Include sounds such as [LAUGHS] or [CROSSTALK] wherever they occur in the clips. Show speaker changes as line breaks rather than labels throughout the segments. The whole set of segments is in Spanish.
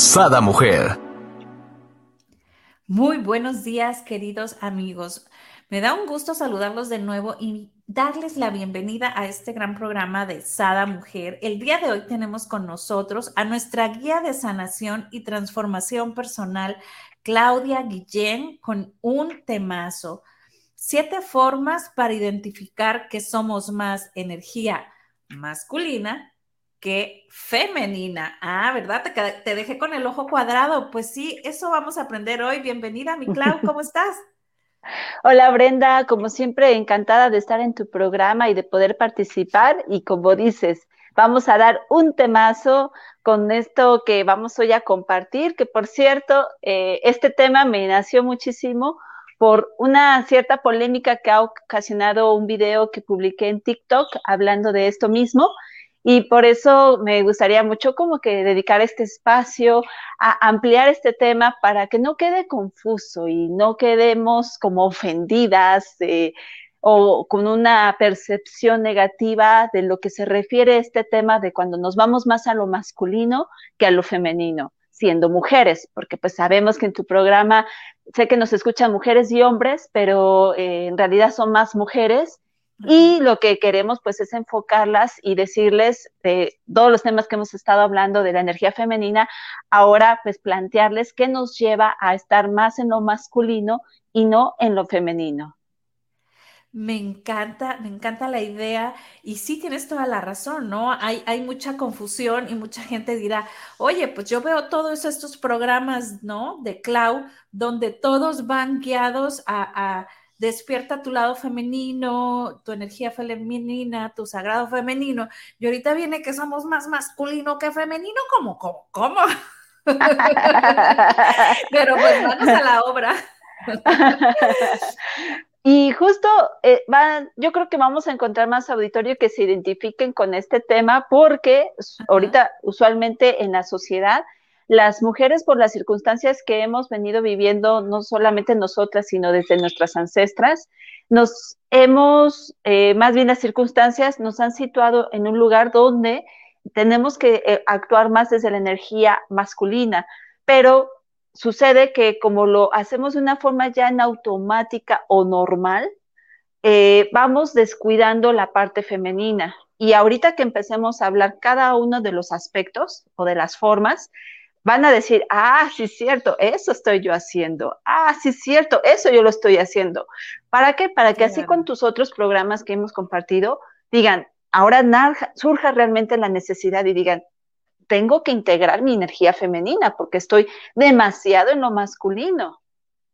Sada Mujer.
Muy buenos días, queridos amigos. Me da un gusto saludarlos de nuevo y darles la bienvenida a este gran programa de Sada Mujer. El día de hoy tenemos con nosotros a nuestra guía de sanación y transformación personal, Claudia Guillén, con un temazo. Siete formas para identificar que somos más energía masculina que femenina. Ah, ¿verdad? Te, te, dejé con el ojo cuadrado. Pues sí, eso vamos a aprender hoy. Bienvenida, mi Clau, [LAUGHS] ¿cómo estás?
Hola Brenda, como siempre encantada de estar en tu programa y de poder participar y como dices, vamos a dar un temazo con esto que vamos hoy a compartir, que por cierto, eh, este tema me nació muchísimo por una cierta polémica que ha ocasionado un video que publiqué en TikTok hablando de esto mismo y por eso me gustaría mucho como que dedicar este espacio a ampliar este tema para que no quede confuso y no quedemos como ofendidas o con una percepción negativa de lo que se refiere a este tema de cuando nos vamos más a lo masculino que a lo femenino siendo mujeres, porque pues sabemos que en tu programa sé que nos escuchan mujeres y hombres, pero eh, en realidad son más mujeres y lo que queremos pues es enfocarlas y decirles de todos los temas que hemos estado hablando de la energía femenina, ahora pues plantearles qué nos lleva a estar más en lo masculino y no en lo femenino.
Me encanta, me encanta la idea y sí tienes toda la razón, ¿no? Hay, mucha confusión y mucha gente dirá, oye, pues yo veo todos estos programas, ¿no? De Clau, donde todos van guiados a despierta tu lado femenino, tu energía femenina, tu sagrado femenino. Y ahorita viene que somos más masculino que femenino, ¿cómo, cómo, cómo? [LAUGHS] Pero pues vamos a la obra. [LAUGHS]
Y justo eh, yo creo que vamos a encontrar más auditorio que se identifiquen con este tema porque ahorita usualmente en la sociedad las mujeres por las circunstancias que hemos venido viviendo, no solamente nosotras, sino desde nuestras ancestras, nos hemos, eh, más bien las circunstancias nos han situado en un lugar donde tenemos que eh, actuar más desde la energía masculina, pero sucede que como lo hacemos de una forma ya en automática o normal, eh, vamos descuidando la parte femenina. Y ahorita que empecemos a hablar cada uno de los aspectos o de las formas, van a decir, ah, sí es cierto, eso estoy yo haciendo, ah, sí es cierto, eso yo lo estoy haciendo. ¿Para qué? Para que así con tus otros programas que hemos compartido, digan, ahora surja realmente la necesidad y digan, tengo que integrar mi energía femenina porque estoy demasiado en lo masculino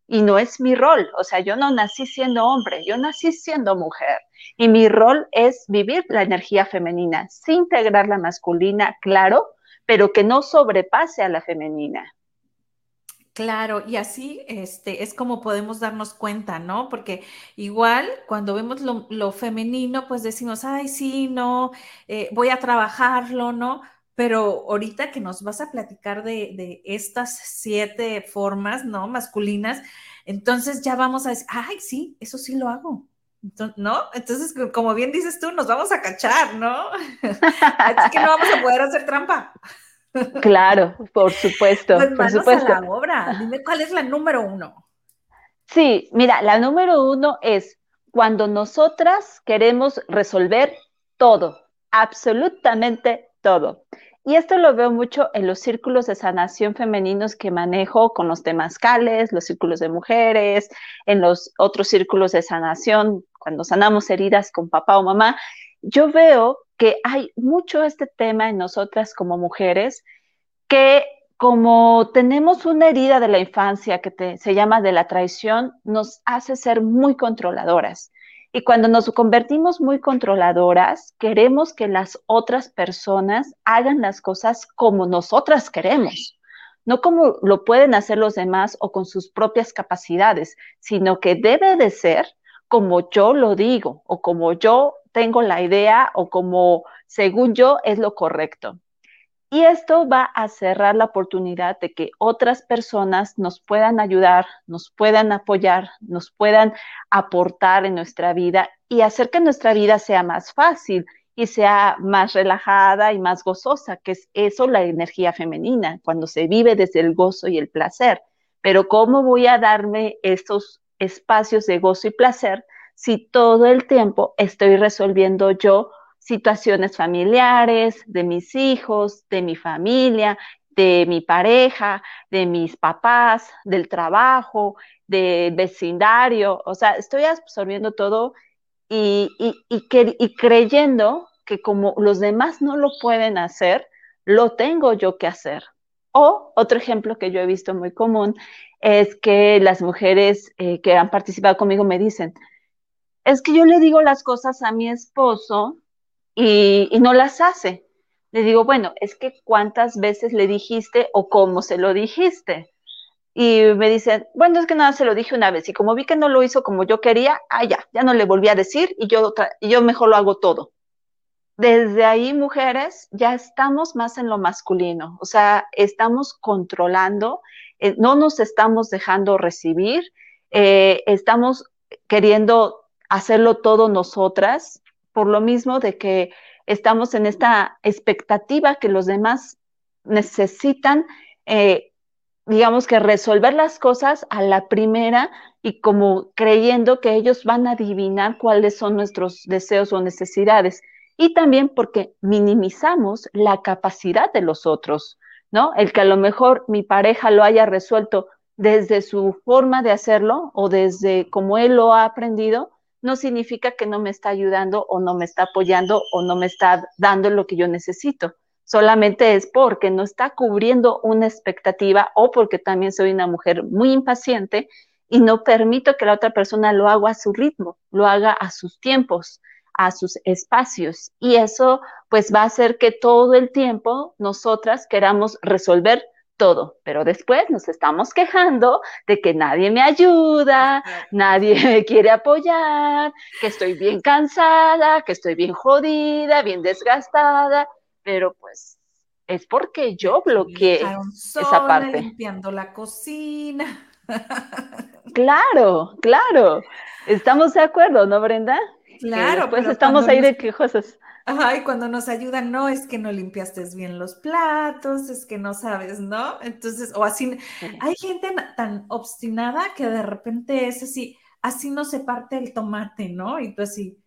y no es mi rol. O sea, yo no nací siendo hombre, yo nací siendo mujer y mi rol es vivir la energía femenina, sin integrar la masculina, claro, pero que no sobrepase a la femenina.
Claro, y así este, es como podemos darnos cuenta, ¿no? Porque igual cuando vemos lo, femenino, pues decimos, ay, sí, no, eh, voy a trabajarlo, ¿no? Pero ahorita que nos vas a platicar de, de, estas siete formas, ¿no? Masculinas, entonces ya vamos a decir, ay, sí, eso sí lo hago. ¿No? Entonces, como bien dices tú, nos vamos a cachar, ¿no? [LAUGHS] Así que no vamos a poder hacer trampa. [LAUGHS]
Claro, por supuesto,
pues
por supuesto.
A la obra. Dime cuál es la número uno.
Sí, mira, la número uno es cuando nosotras queremos resolver todo, absolutamente todo. Y esto lo veo mucho en los círculos de sanación femeninos que manejo con los temazcales, los círculos de mujeres, en los otros círculos de sanación, cuando sanamos heridas con papá o mamá. Yo veo que hay mucho este tema en nosotras como mujeres que como tenemos una herida de la infancia que se llama de la traición, nos hace ser muy controladoras. Y cuando nos convertimos muy controladoras, queremos que las otras personas hagan las cosas como nosotras queremos, no como lo pueden hacer los demás o con sus propias capacidades, sino que debe de ser como yo lo digo o como yo tengo la idea o como según yo es lo correcto. Y esto va a cerrar la oportunidad de que otras personas nos puedan ayudar, nos puedan apoyar, nos puedan aportar en nuestra vida y hacer que nuestra vida sea más fácil y sea más relajada y más gozosa, que es eso la energía femenina, cuando se vive desde el gozo y el placer. Pero ¿cómo voy a darme estos espacios de gozo y placer si todo el tiempo estoy resolviendo yo situaciones familiares, de mis hijos, de mi familia, de mi pareja, de mis papás, del trabajo, del vecindario. O sea, estoy absorbiendo todo y, y, creyendo que como los demás no lo pueden hacer, lo tengo yo que hacer. O otro ejemplo que yo he visto muy común es que las mujeres eh, que han participado conmigo me dicen, es que yo le digo las cosas a mi esposo y, no las hace. Le digo, bueno, es que cuántas veces le dijiste o cómo se lo dijiste. Y me dicen, bueno, es que nada, se lo dije una vez y como vi que no lo hizo como yo quería, ah, ya, ya no le volví a decir y yo, y yo mejor lo hago todo. Desde ahí, mujeres, ya estamos más en lo masculino, o sea, estamos controlando, eh, no nos estamos dejando recibir, eh, estamos queriendo hacerlo todo nosotras por lo mismo de que estamos en esta expectativa que los demás necesitan, eh, digamos que resolver las cosas a la primera y como creyendo que ellos van a adivinar cuáles son nuestros deseos o necesidades. Y también porque minimizamos la capacidad de los otros, ¿no? El que a lo mejor mi pareja lo haya resuelto desde su forma de hacerlo o desde como él lo ha aprendido, no significa que no me está ayudando o no me está apoyando o no me está dando lo que yo necesito. Solamente es porque no está cubriendo una expectativa o porque también soy una mujer muy impaciente y no permito que la otra persona lo haga a su ritmo, lo haga a sus tiempos, a sus espacios. Y eso pues va a hacer que todo el tiempo nosotras queramos resolver todo, pero después nos estamos quejando de que nadie me ayuda, nadie [LAUGHS] me quiere apoyar, que estoy bien cansada, que estoy bien jodida, bien desgastada, pero pues es porque yo bloqueé esa parte.
Limpiando la cocina. [LAUGHS]
Claro, claro. Estamos de acuerdo, ¿no, Brenda?
Claro.
Pues estamos ahí de quejosos.
Ay, cuando nos ayudan, no, es que no limpiaste bien los platos, es que no sabes, ¿no? Entonces, o así, hay gente tan obstinada que de repente es así, así no se parte el tomate, ¿no? Y tú así,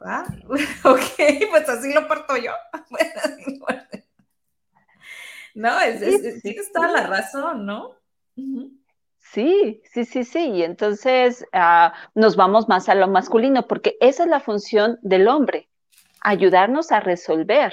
¿ah? [GASPS] [LAUGHS] ok, pues así lo parto yo. [LAUGHS] no, es, es, tienes toda la razón, ¿no?
Sí, sí, sí, sí. Y entonces ah, nos vamos más a lo masculino, porque esa es la función del hombre ayudarnos a resolver,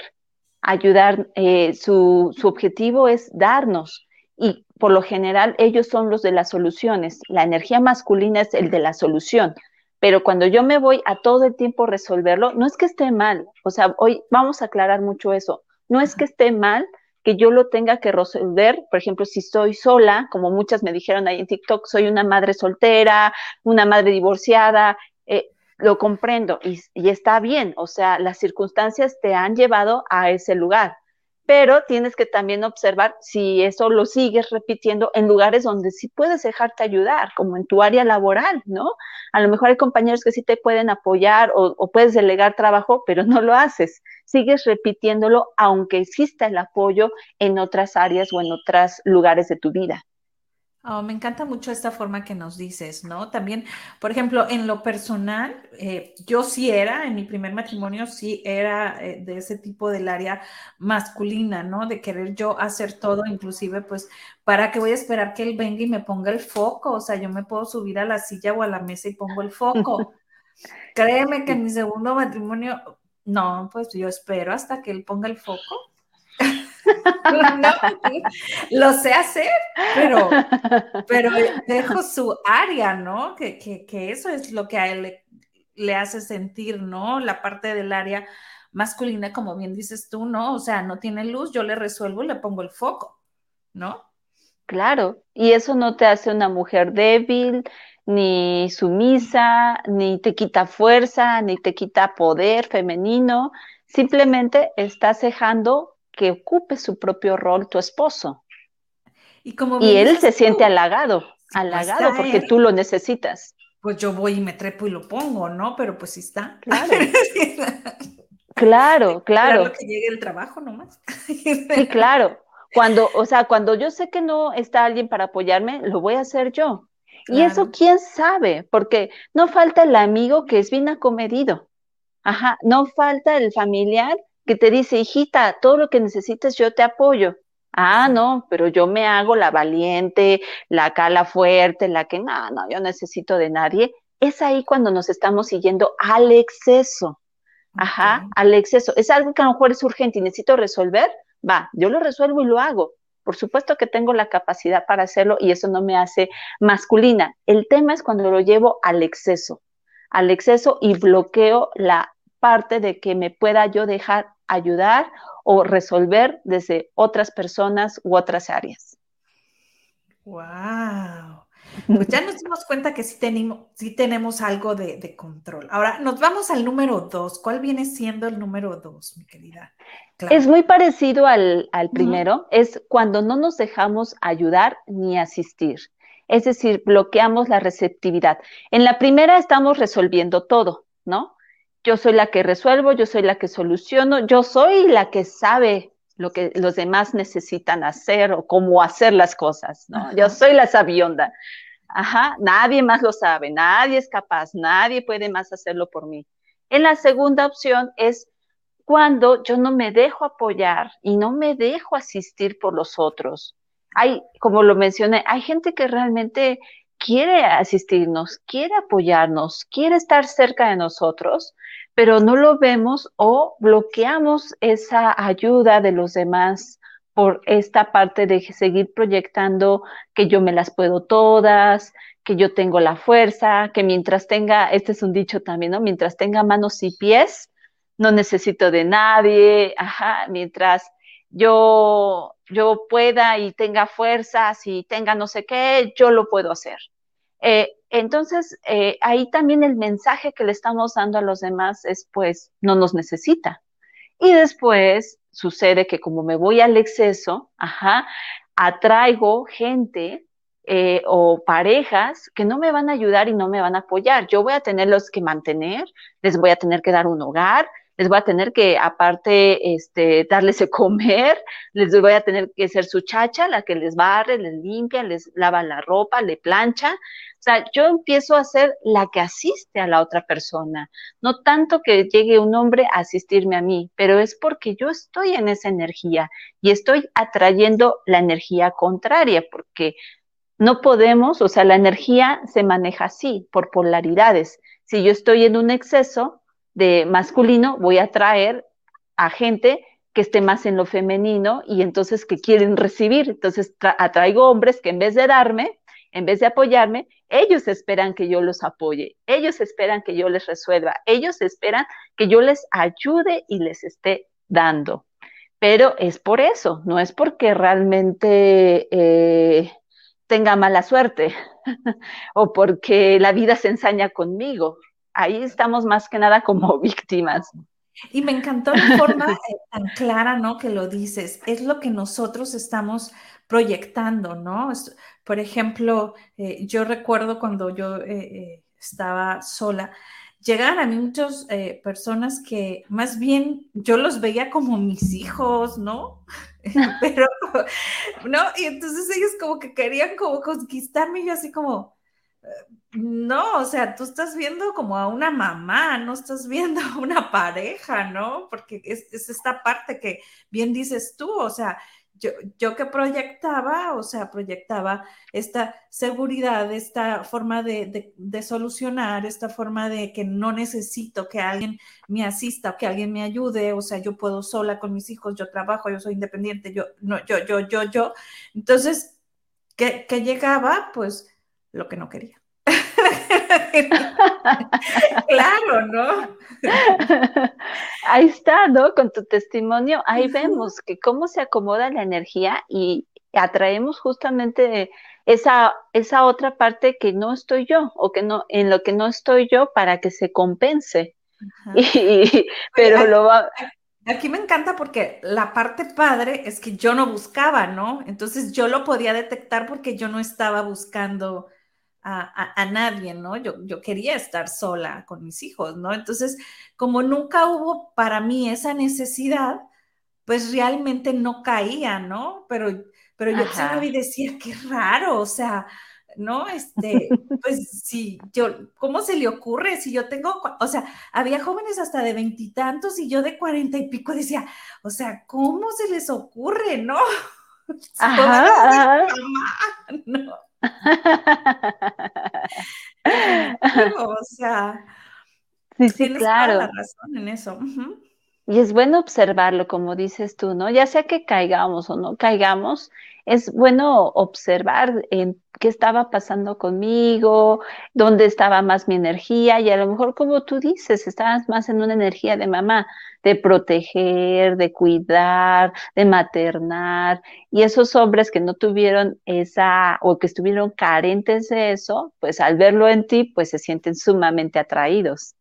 ayudar, eh, su, su objetivo es darnos y por lo general ellos son los de las soluciones. La energía masculina es el de la solución. Pero cuando yo me voy a todo el tiempo resolverlo, no es que esté mal. O sea, hoy vamos a aclarar mucho eso. No es que esté mal que yo lo tenga que resolver. Por ejemplo, si estoy sola, como muchas me dijeron ahí en TikTok, soy una madre soltera, una madre divorciada. Eh, lo comprendo y, está bien, o sea, las circunstancias te han llevado a ese lugar, pero tienes que también observar si eso lo sigues repitiendo en lugares donde sí puedes dejarte ayudar, como en tu área laboral, ¿no? A lo mejor hay compañeros que sí te pueden apoyar o, puedes delegar trabajo, pero no lo haces. Sigues repitiéndolo aunque exista el apoyo en otras áreas o en otros lugares de tu vida.
Oh, me encanta mucho esta forma que nos dices, ¿no? También, por ejemplo, en lo personal, eh, yo sí era, en mi primer matrimonio, sí era eh, de ese tipo del área masculina, ¿no? De querer yo hacer todo, inclusive, pues, ¿para qué voy a esperar que él venga y me ponga el foco? O sea, yo me puedo subir a la silla o a la mesa y pongo el foco. [LAUGHS] Créeme que en mi segundo matrimonio, no, pues yo espero hasta que él ponga el foco [LAUGHS] no, lo sé hacer, pero, pero dejo su área, ¿no? Que, eso es lo que a él le, hace sentir, ¿no? La parte del área masculina, como bien dices tú, ¿no? O sea, no tiene luz, yo le resuelvo y le pongo el foco, ¿no?
Claro, y eso no te hace una mujer débil, ni sumisa, ni te quita fuerza, ni te quita poder femenino, simplemente estás dejando que ocupe su propio rol tu esposo. Y, como y él se siente halagado, halagado porque tú lo necesitas.
Pues yo voy y me trepo y lo pongo, ¿no? Pero pues sí está.
Claro. [LAUGHS] claro, claro.
que llegue el trabajo nomás.
sí, claro. Cuando, o sea, cuando yo sé que no está alguien para apoyarme, lo voy a hacer yo. Y eso quién sabe, porque no falta el amigo que es bien acomedido. Ajá, no falta el familiar que te dice, hijita, todo lo que necesites yo te apoyo. Ah, no, pero yo me hago la valiente, la cala fuerte, la que no, no, yo necesito de nadie. Es ahí cuando nos estamos siguiendo al exceso. Ajá, al exceso. Es algo que a lo mejor es urgente y necesito resolver. Va, yo lo resuelvo y lo hago. Por supuesto que tengo la capacidad para hacerlo y eso no me hace masculina. El tema es cuando lo llevo al exceso, al exceso y bloqueo la parte de que me pueda yo dejar ayudar o resolver desde otras personas u otras áreas.
¡Wow! [LAUGHS] Pues ya nos dimos cuenta que sí tenemos, sí tenemos algo de, control. Ahora nos vamos al número dos. ¿Cuál viene siendo el número dos, mi querida?
Es muy parecido al, primero, es cuando no nos dejamos ayudar ni asistir. Es decir, bloqueamos la receptividad. En la primera estamos resolviendo todo, ¿no? Yo soy la que resuelvo, yo soy la que soluciono, yo soy la que sabe lo que los demás necesitan hacer o cómo hacer las cosas, ¿no? Yo soy la sabionda. Ajá, nadie más lo sabe, nadie es capaz, nadie puede más hacerlo por mí. En la segunda opción es cuando yo no me dejo apoyar y no me dejo asistir por los otros. Hay, como lo mencioné, hay gente que realmente quiere asistirnos, quiere apoyarnos, quiere estar cerca de nosotros, pero no lo vemos o bloqueamos esa ayuda de los demás por esta parte de seguir proyectando que yo me las puedo todas, que yo tengo la fuerza, que mientras tenga, este es un dicho también, ¿no? Mientras tenga manos y pies, no necesito de nadie, ajá, mientras yo, yo pueda y tenga fuerzas y tenga no sé qué, yo lo puedo hacer. Eh, entonces, eh, ahí también el mensaje que le estamos dando a los demás es, pues, no nos necesita. Y después sucede que como me voy al exceso, ajá, atraigo gente eh, o parejas que no me van a ayudar y no me van a apoyar. Yo voy a tenerlos que mantener, les voy a tener que dar un hogar, les voy a tener que, aparte, este, darles de comer, [LAUGHS] les voy a tener que ser su chacha, la que les barre, les limpia, les lava la ropa, le plancha. O sea, yo empiezo a ser la que asiste a la otra persona. No tanto que llegue un hombre a asistirme a mí, pero es porque yo estoy en esa energía y estoy atrayendo la energía contraria, porque no podemos, o sea, la energía se maneja así, por polaridades. Si yo estoy en un exceso, de masculino, voy a traer a gente que esté más en lo femenino y entonces que quieren recibir. Entonces atraigo hombres que en vez de darme, en vez de apoyarme, ellos esperan que yo los apoye, ellos esperan que yo les resuelva, ellos esperan que yo les ayude y les esté dando. Pero es por eso, no es porque realmente eh, tenga mala suerte [LAUGHS] o porque la vida se ensaña conmigo ahí estamos más que nada como [LAUGHS] víctimas.
Y me encantó la forma eh, tan clara, ¿no? Que lo dices. Es lo que nosotros estamos proyectando, ¿no? Por ejemplo, eh, yo recuerdo cuando yo eh, estaba sola, llegaban a mí muchas personas que más bien yo los veía como mis hijos, ¿no? [LAUGHS] Pero, ¿no? Y entonces ellos como que querían como conquistarme y yo así como, no, o sea, tú estás viendo como a una mamá, no estás viendo a una pareja, ¿no? Porque es, esta parte que bien dices tú, o sea, yo, yo, que proyectaba, o sea, proyectaba esta seguridad, esta forma de, de, solucionar, esta forma de que no necesito que alguien me asista o que alguien me ayude, o sea, yo puedo sola con mis hijos, yo trabajo, yo soy independiente, yo, no, yo, yo, yo, yo. Entonces, que, que llegaba, pues, lo que no quería. [LAUGHS] claro, ¿no? [LAUGHS]
Ahí está, ¿no? Con tu testimonio, ahí vemos que cómo se acomoda la energía y atraemos justamente esa, esa otra parte que no estoy yo o que no, en lo que no estoy yo para que se compense. [LAUGHS] pero lo va,
Aquí me encanta porque la parte padre es que yo no buscaba, ¿no? Entonces yo lo podía detectar porque yo no estaba buscando a, nadie, ¿no? Yo, yo quería estar sola con mis hijos, ¿no? Entonces, como nunca hubo para mí esa necesidad, pues realmente no caía, ¿no? Pero, pero yo y decía, qué raro, o sea, ¿no? Este, [LAUGHS] pues sí, yo, ¿cómo se le ocurre? Si yo tengo, o sea, había jóvenes hasta de veintitantos y, yo de cuarenta y pico decía, o sea, ¿cómo se les ocurre, no? [LAUGHS] Ajá, [LAUGHS] no. [LAUGHS] o sea,
sí, sí, claro.
Toda la razón en eso.
Y es bueno observarlo, como dices tú, ¿no? Ya sea que caigamos o no caigamos, es bueno observar en qué estaba pasando conmigo, dónde estaba más mi energía y a lo mejor como tú dices, estabas más en una energía de mamá, de proteger, de cuidar, de maternar y esos hombres que no tuvieron esa o que estuvieron carentes de eso, pues al verlo en ti, pues se sienten sumamente atraídos.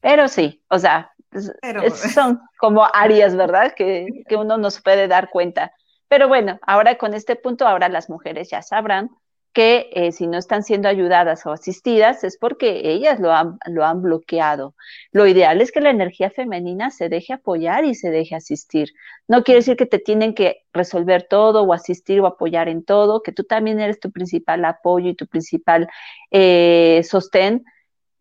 Pero sí, o sea, son como áreas, ¿verdad? Que, que uno no se puede dar cuenta. Pero bueno, ahora con este punto, ahora las mujeres ya sabrán que eh, si no están siendo ayudadas o asistidas es porque ellas lo han, lo han bloqueado. Lo ideal es que la energía femenina se deje apoyar y se deje asistir. No quiere decir que te tienen que resolver todo o asistir o apoyar en todo, que tú también eres tu principal apoyo y tu principal eh, sostén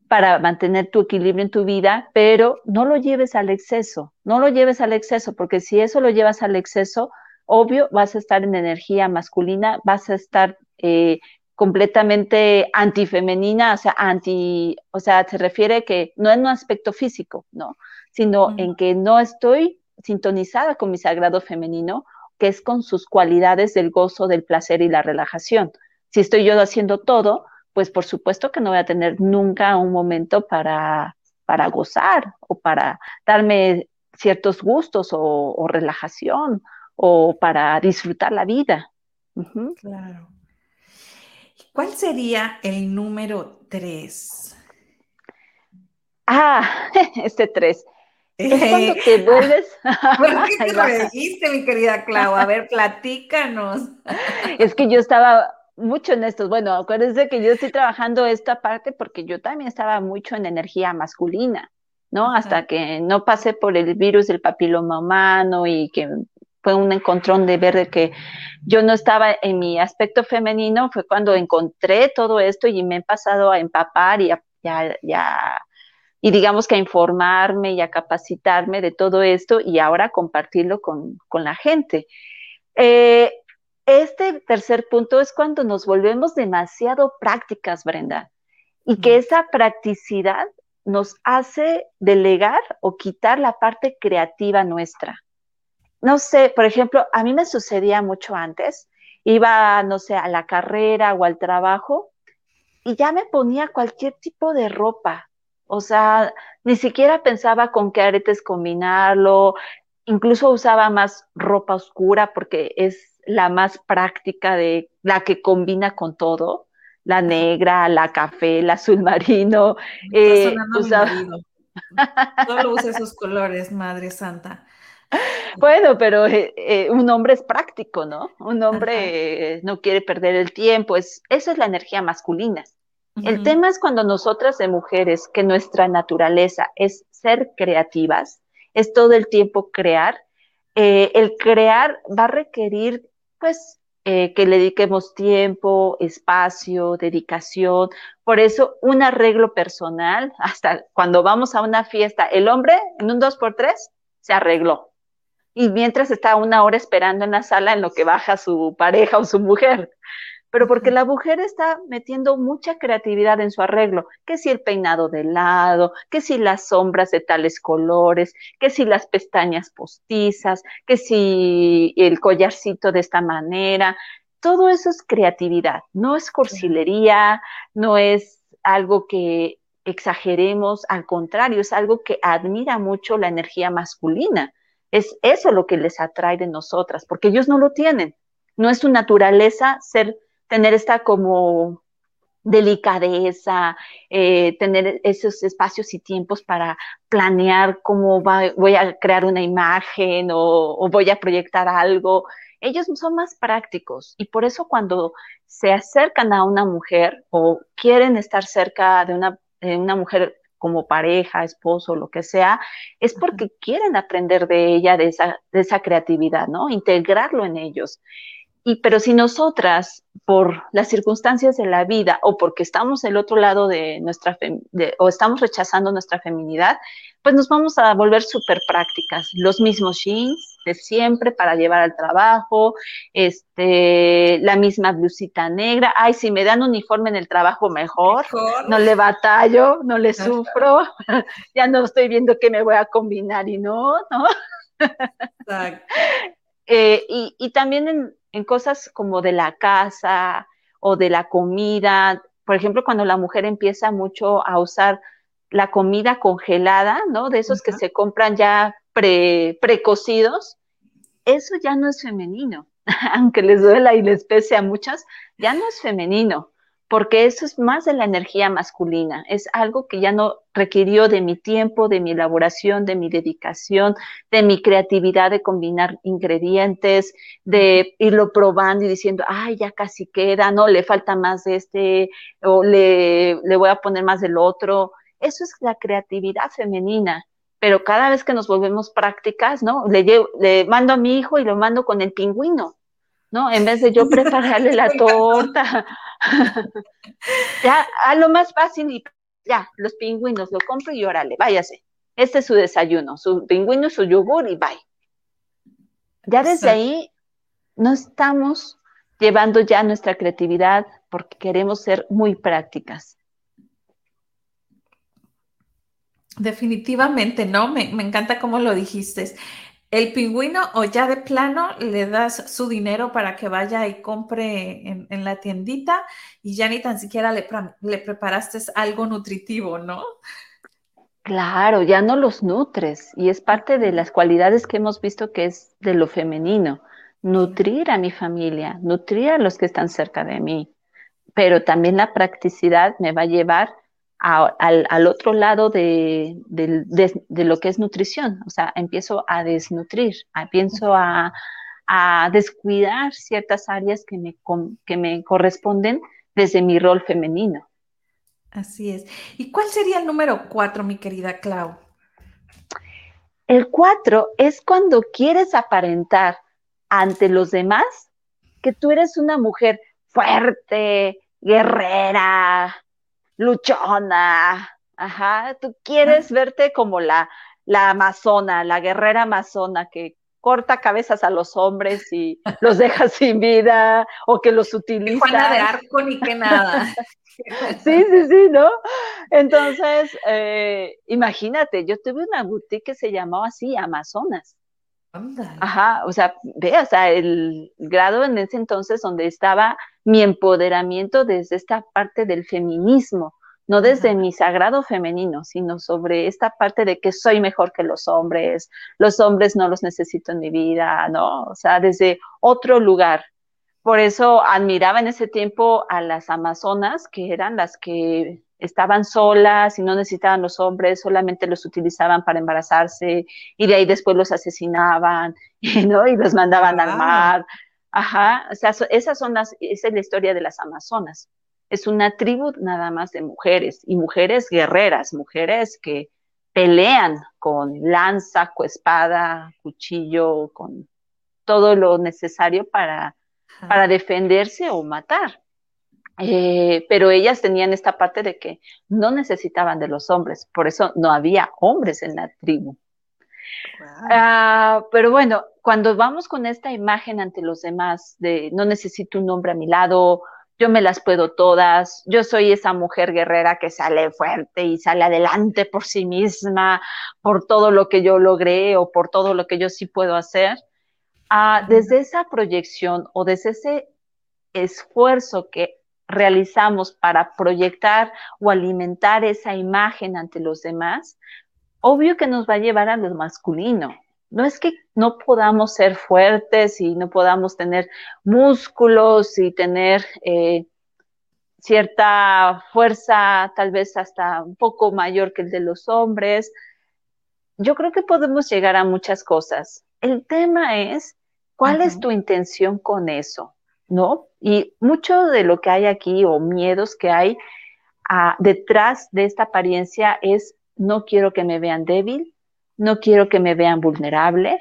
para mantener tu equilibrio en tu vida, pero no lo lleves al exceso, no lo lleves al exceso, porque si eso lo llevas al exceso, obvio, vas a estar en energía masculina, vas a estar eh, completamente antifemenina, o sea, anti, o sea, se refiere que no en un aspecto físico, ¿no? Sino en que no estoy sintonizada con mi sagrado femenino, que es con sus cualidades del gozo, del placer y la relajación. Si estoy yo haciendo todo, pues por supuesto que no voy a tener nunca un momento para, para gozar o para darme ciertos gustos o relajación o para disfrutar la vida.
Claro. ¿Cuál sería el número tres?
Ah, [LAUGHS] este tres. Es cuando te vuelves. [LAUGHS]
¿Por qué te reíste, mi querida Clau? A ver, platícanos. [LAUGHS]
Es que yo estaba mucho en estos. Bueno, acuérdense que yo estoy trabajando esta parte porque yo también estaba mucho en energía masculina, ¿no? Hasta que no pasé por el virus del papiloma humano y que fue un encontrón de ver que yo no estaba en mi aspecto femenino, fue cuando encontré todo esto y me he pasado a empapar y a, y digamos que a informarme y a capacitarme de todo esto y ahora compartirlo con, la gente. Eh, este tercer punto es cuando nos volvemos demasiado prácticas, Brenda, y que esa practicidad nos hace delegar o quitar la parte creativa nuestra no sé, por ejemplo, a mí me sucedía mucho antes, iba, no sé, a la carrera o al trabajo y ya me ponía cualquier tipo de ropa. O sea, ni siquiera pensaba con qué aretes combinarlo, incluso usaba más ropa oscura porque es la más práctica de la que combina con todo, la negra, la café, el azul marino.
Eh, usaba... Solo usa esos colores, Madre Santa. [LAUGHS]
Bueno, pero eh, eh, un hombre es práctico, ¿no? Un hombre no quiere perder el tiempo, es, eso es la energía masculina. El tema es cuando nosotras de mujeres, que nuestra naturaleza es ser creativas, es todo el tiempo crear, eh, el crear va a requerir, pues, que le dediquemos tiempo, espacio, dedicación. Por eso, un arreglo personal, hasta cuando vamos a una fiesta, el hombre en un 2x3 se arregló y mientras está una hora esperando en la sala en lo que baja su pareja o su mujer. Pero porque la mujer está metiendo mucha creatividad en su arreglo, que si el peinado de lado, que si las sombras de tales colores, que si las pestañas postizas, que si el collarcito de esta manera, todo eso es creatividad, no es cursilería, no es algo que exageremos, al contrario, es algo que admira mucho la energía masculina es eso lo que les atrae de nosotras, porque ellos no lo tienen. no es su naturaleza ser, tener esta como delicadeza, eh, tener esos espacios y tiempos para planear cómo voy a crear una imagen o, voy a proyectar algo. Ellos son más prácticos y por eso cuando se acercan a una mujer o quieren estar cerca de una, de una mujer como pareja, esposo, lo que sea, es porque quieren aprender de ella, de esa, de esa creatividad, ¿no? Integrarlo en ellos. Y, pero si nosotras, por las circunstancias de la vida o porque estamos del otro lado de nuestra, o estamos rechazando nuestra feminidad, pues nos vamos a volver súper prácticas. Los mismos jeans de siempre para llevar al trabajo, este, la misma blusita negra. Ay, si me dan uniforme en el trabajo mejor, no le batallo, no le sufro, [LAUGHS] ya no estoy viendo qué me voy a combinar y no, ¿no? Exacto. [LAUGHS] Eh, y, y, también en, en cosas como de la casa o de la comida. Por ejemplo, cuando la mujer empieza mucho a usar la comida congelada, ¿no? De esos que se compran ya pre, precocidos, eso ya no es femenino. [LAUGHS] Aunque les duela y les pese a muchas, ya no es femenino porque eso es más de la energía masculina, es algo que ya no requirió de mi tiempo, de mi elaboración, de mi dedicación, de mi creatividad de combinar ingredientes, de irlo probando y diciendo, ay, ya casi queda, no, le falta más de este, o le, le voy a poner más del otro. Eso es la creatividad femenina pero cada vez que nos volvemos prácticas, ¿no? Le, le mando a mi hijo y lo mando con el pingüino. ¿no? En vez de yo [LAUGHS] prepararle la torta. ya, a lo más fácil y ya, los pingüinos lo compro y órale, váyase. Este es su desayuno, su pingüino, su yogur y bye. Ya desde ahí no estamos llevando ya nuestra creatividad porque queremos ser muy prácticas.
Definitivamente, ¿no? Me, me encanta cómo lo dijiste el pingüino o ya de plano le das su dinero para que vaya y compre en, la tiendita y ya ni tan siquiera le, le, preparaste algo nutritivo, ¿no?
Claro, ya no los nutres y es parte de las cualidades que hemos visto que es de lo femenino, nutrir a mi familia, nutrir a los que están cerca de mí, pero también la practicidad me va a llevar al, otro lado de, lo que es nutrición. O sea, empiezo a desnutrir, empiezo a, descuidar ciertas áreas que me, que me corresponden desde mi rol femenino.
Así es. ¿Y cuál sería el número cuatro, mi querida Clau?
El cuatro es cuando quieres aparentar ante los demás que tú eres una mujer fuerte, guerrera, luchona, ajá, tú quieres verte como la, la amazona, la guerrera amazona que corta cabezas a los hombres y los deja [LAUGHS] sin vida o que los utiliza.
Juana de arco ni que nada. [LAUGHS]
sí, sí, sí, ¿no? Entonces, eh, imagínate, yo tuve una boutique que se llamaba así, Amazonas. Ajá, o sea, ve, o sea, el grado en ese entonces donde estaba mi empoderamiento desde esta parte del feminismo, no desde mi sagrado femenino, sino sobre esta parte de que soy mejor que los hombres, los hombres no los necesito en mi vida, ¿no? O sea, desde otro lugar. Por eso admiraba en ese tiempo a las amazonas, que eran las que estaban solas y no necesitaban los hombres, solamente los utilizaban para embarazarse y de ahí después los asesinaban, [LAUGHS] ¿no? Y los mandaban al mar. Ajá, o sea, esas son las, esa es la historia de las amazonas. Es una tribu nada más de mujeres y mujeres guerreras, mujeres que pelean con lanza, espada, cuchillo, con todo lo necesario para, para defenderse o matar. Eh, pero ellas tenían esta parte de que no necesitaban de los hombres, por eso no había hombres en la tribu. Ah, pero bueno, cuando vamos con esta imagen ante los demás de no necesito un hombre a mi lado, yo me las puedo todas, yo soy esa mujer guerrera que sale fuerte y sale adelante por sí misma, por todo lo que yo logré o por todo lo que yo sí puedo hacer. Ah, desde esa proyección o desde ese esfuerzo que realizamos para proyectar o alimentar esa imagen ante los demás, obvio que nos va a llevar a lo masculino. No es que no podamos ser fuertes y no podamos tener músculos y tener eh, cierta fuerza, tal vez hasta un poco mayor que el de los hombres. Yo creo que podemos llegar a muchas cosas. El tema es, ¿cuál es tu intención con eso? ¿No? Y mucho de lo que hay aquí o miedos que hay ah, detrás de esta apariencia es, no quiero que me vean débil, no quiero que me vean vulnerable,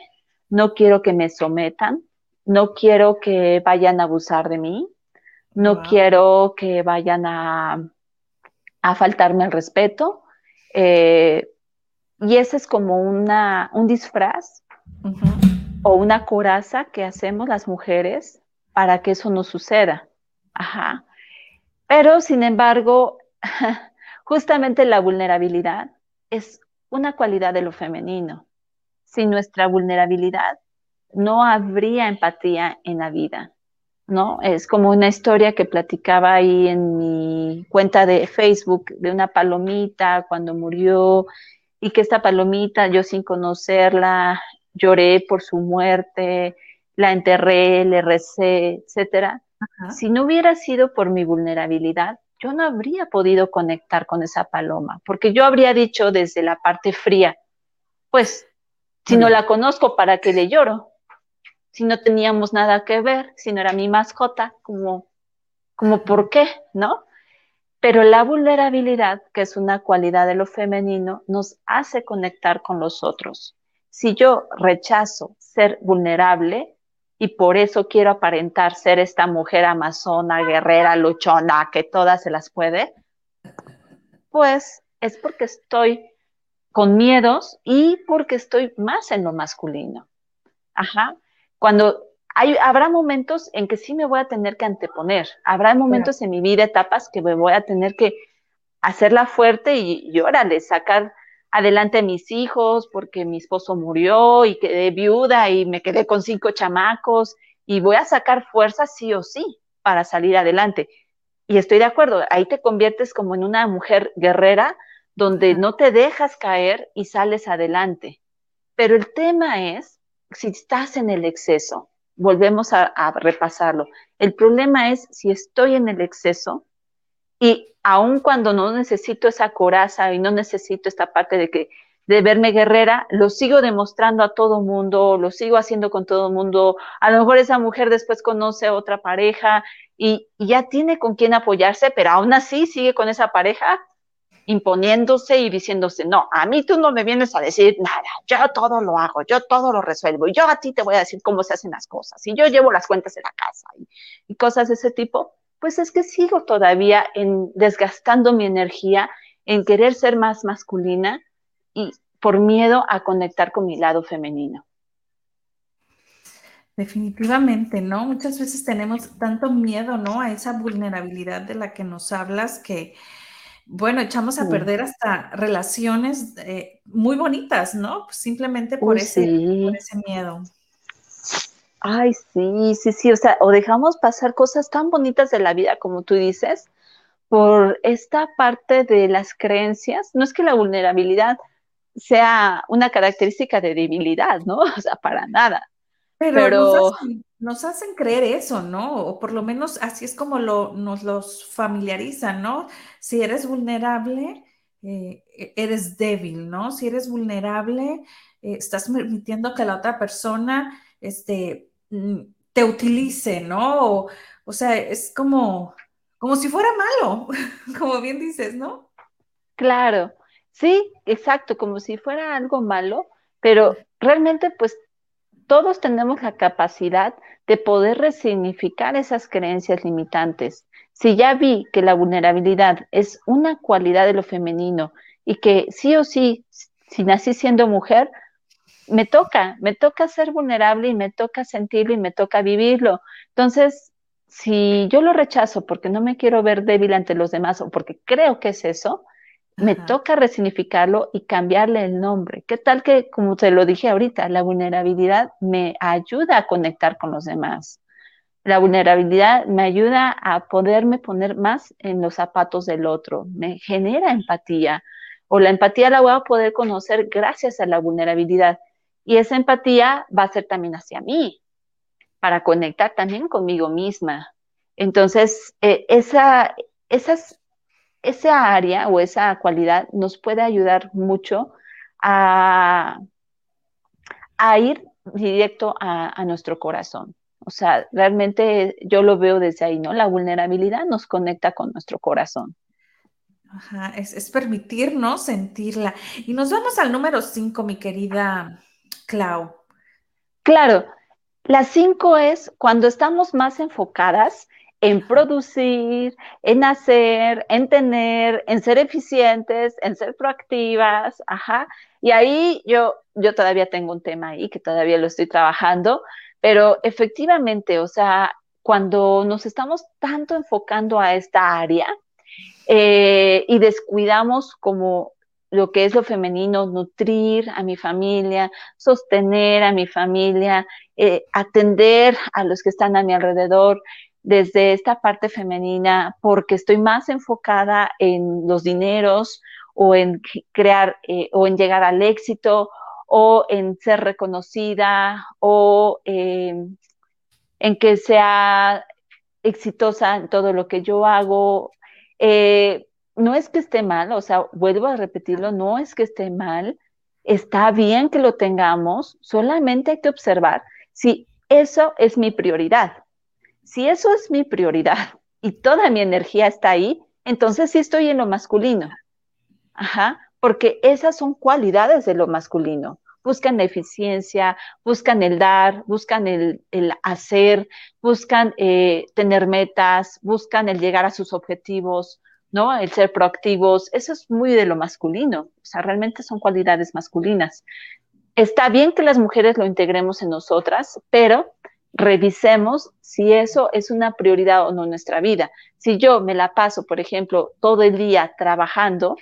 no quiero que me sometan, no quiero que vayan a abusar de mí, no quiero que vayan a, a faltarme el respeto. Eh, y ese es como una, un disfraz o una coraza que hacemos las mujeres para que eso no suceda. Ajá. Pero, sin embargo, [LAUGHS] justamente la vulnerabilidad es una cualidad de lo femenino. Sin nuestra vulnerabilidad, no habría empatía en la vida, ¿no? Es como una historia que platicaba ahí en mi cuenta de Facebook de una palomita cuando murió y que esta palomita, yo sin conocerla, lloré por su muerte, la enterré, le recé, etcétera. Si no hubiera sido por mi vulnerabilidad, yo no habría podido conectar con esa paloma, porque yo habría dicho desde la parte fría, pues, si no la conozco, ¿para qué le lloro? Si no teníamos nada que ver, si no era mi mascota, como, como por qué, ¿no? Pero la vulnerabilidad, que es una cualidad de lo femenino, nos hace conectar con los otros. Si yo rechazo ser vulnerable, y por eso quiero aparentar ser esta mujer amazona, guerrera, luchona, que todas se las puede, pues es porque estoy con miedos y porque estoy más en lo masculino. Ajá. Cuando hay, habrá momentos en que sí me voy a tener que anteponer, habrá momentos en mi vida, etapas que me voy a tener que hacerla fuerte y, y órale, sacar adelante a mis hijos porque mi esposo murió y quedé viuda y me quedé con cinco chamacos y voy a sacar fuerza sí o sí para salir adelante. Y estoy de acuerdo, ahí te conviertes como en una mujer guerrera donde no te dejas caer y sales adelante. Pero el tema es si estás en el exceso. Volvemos a, a repasarlo. El problema es si estoy en el exceso y aun cuando no necesito esa coraza y no necesito esta parte de que de verme guerrera, lo sigo demostrando a todo mundo, lo sigo haciendo con todo mundo. A lo mejor esa mujer después conoce a otra pareja y, ya tiene con quién apoyarse, pero aún así sigue con esa pareja imponiéndose y diciéndose, no, a mí tú no me vienes a decir nada, yo todo lo hago, yo todo lo resuelvo, yo a ti te voy a decir cómo se hacen las cosas, y yo llevo las cuentas de la casa y cosas de ese tipo pues es que sigo todavía en desgastando mi energía en querer ser más masculina y por miedo a conectar con mi lado femenino.
Definitivamente, ¿no? Muchas veces tenemos tanto miedo, ¿no? A esa vulnerabilidad de la que nos hablas que, bueno, echamos a perder hasta relaciones eh, muy bonitas, ¿no? Simplemente por, ese, por ese miedo.
Ay, sí, sí, sí, o sea, o dejamos pasar cosas tan bonitas de la vida, como tú dices, por esta parte de las creencias. No es que la vulnerabilidad sea una característica de debilidad, ¿no? [LAUGHS] O sea, para nada.
Pero, Nos, hacen, creer eso, ¿no? O por lo menos así es como lo, nos los familiarizan, ¿no? Si eres vulnerable, eh, eres débil, ¿no? Si eres vulnerable, eh, estás permitiendo que la otra persona este, te utilice, ¿no? O, sea, es como, como si fuera malo, [LAUGHS] como bien dices, ¿no?
Claro, sí, exacto, como si fuera algo malo, pero realmente pues todos tenemos la capacidad de poder resignificar esas creencias limitantes. Si ya vi que la vulnerabilidad es una cualidad de lo femenino y que sí o sí, si nací siendo mujer, me toca, me toca ser vulnerable y me toca sentirlo y me toca vivirlo. Entonces, si yo lo rechazo porque no me quiero ver débil ante los demás o porque creo que es eso, me toca resignificarlo y cambiarle el nombre. ¿Qué tal que, como te lo dije ahorita, la vulnerabilidad me ayuda a conectar con los demás? La vulnerabilidad me ayuda a poderme poner más en los zapatos del otro, me genera empatía o la empatía la voy a poder conocer gracias a la vulnerabilidad Y esa empatía va a ser también hacia mí, para conectar también conmigo misma. Entonces, eh, esa, área o esa cualidad nos puede ayudar mucho a, a ir directo a, nuestro corazón. O sea, realmente yo lo veo desde ahí, ¿no? La vulnerabilidad nos conecta con nuestro corazón.
Ajá, es, es permitirnos sentirla. Y nos vamos al número cinco, mi querida Clau.
Claro, la cinco es cuando estamos más enfocadas en producir, en hacer, en tener, en ser eficientes, en ser proactivas, ajá. Y ahí yo, yo todavía tengo un tema ahí que todavía lo estoy trabajando, pero efectivamente, o sea, cuando nos estamos tanto enfocando a esta área eh, y descuidamos como lo que es lo femenino, nutrir a mi familia, sostener a mi familia, eh, atender a los que están a mi alrededor desde esta parte femenina, porque estoy más enfocada en los dineros o en crear eh, o en llegar al éxito o en ser reconocida o em, en que sea exitosa en todo lo que yo hago. Eh, no es que esté mal, o sea, vuelvo a repetirlo, no es que esté mal, está bien que lo tengamos, solamente hay que observar si eso es mi prioridad. Si eso es mi prioridad [LAUGHS] y toda mi energía está ahí, entonces sí estoy en lo masculino. Ajá, porque esas son cualidades de lo masculino. Buscan la eficiencia, buscan el dar, buscan el, hacer, buscan eh, tener metas, buscan el llegar a sus objetivos, ¿no? El ser proactivos, eso es muy de lo masculino, o sea, realmente son cualidades masculinas. Está bien que las mujeres lo integremos en nosotras, pero revisemos si eso es una prioridad o no en nuestra vida. Si yo me la paso, por ejemplo, todo el día trabajando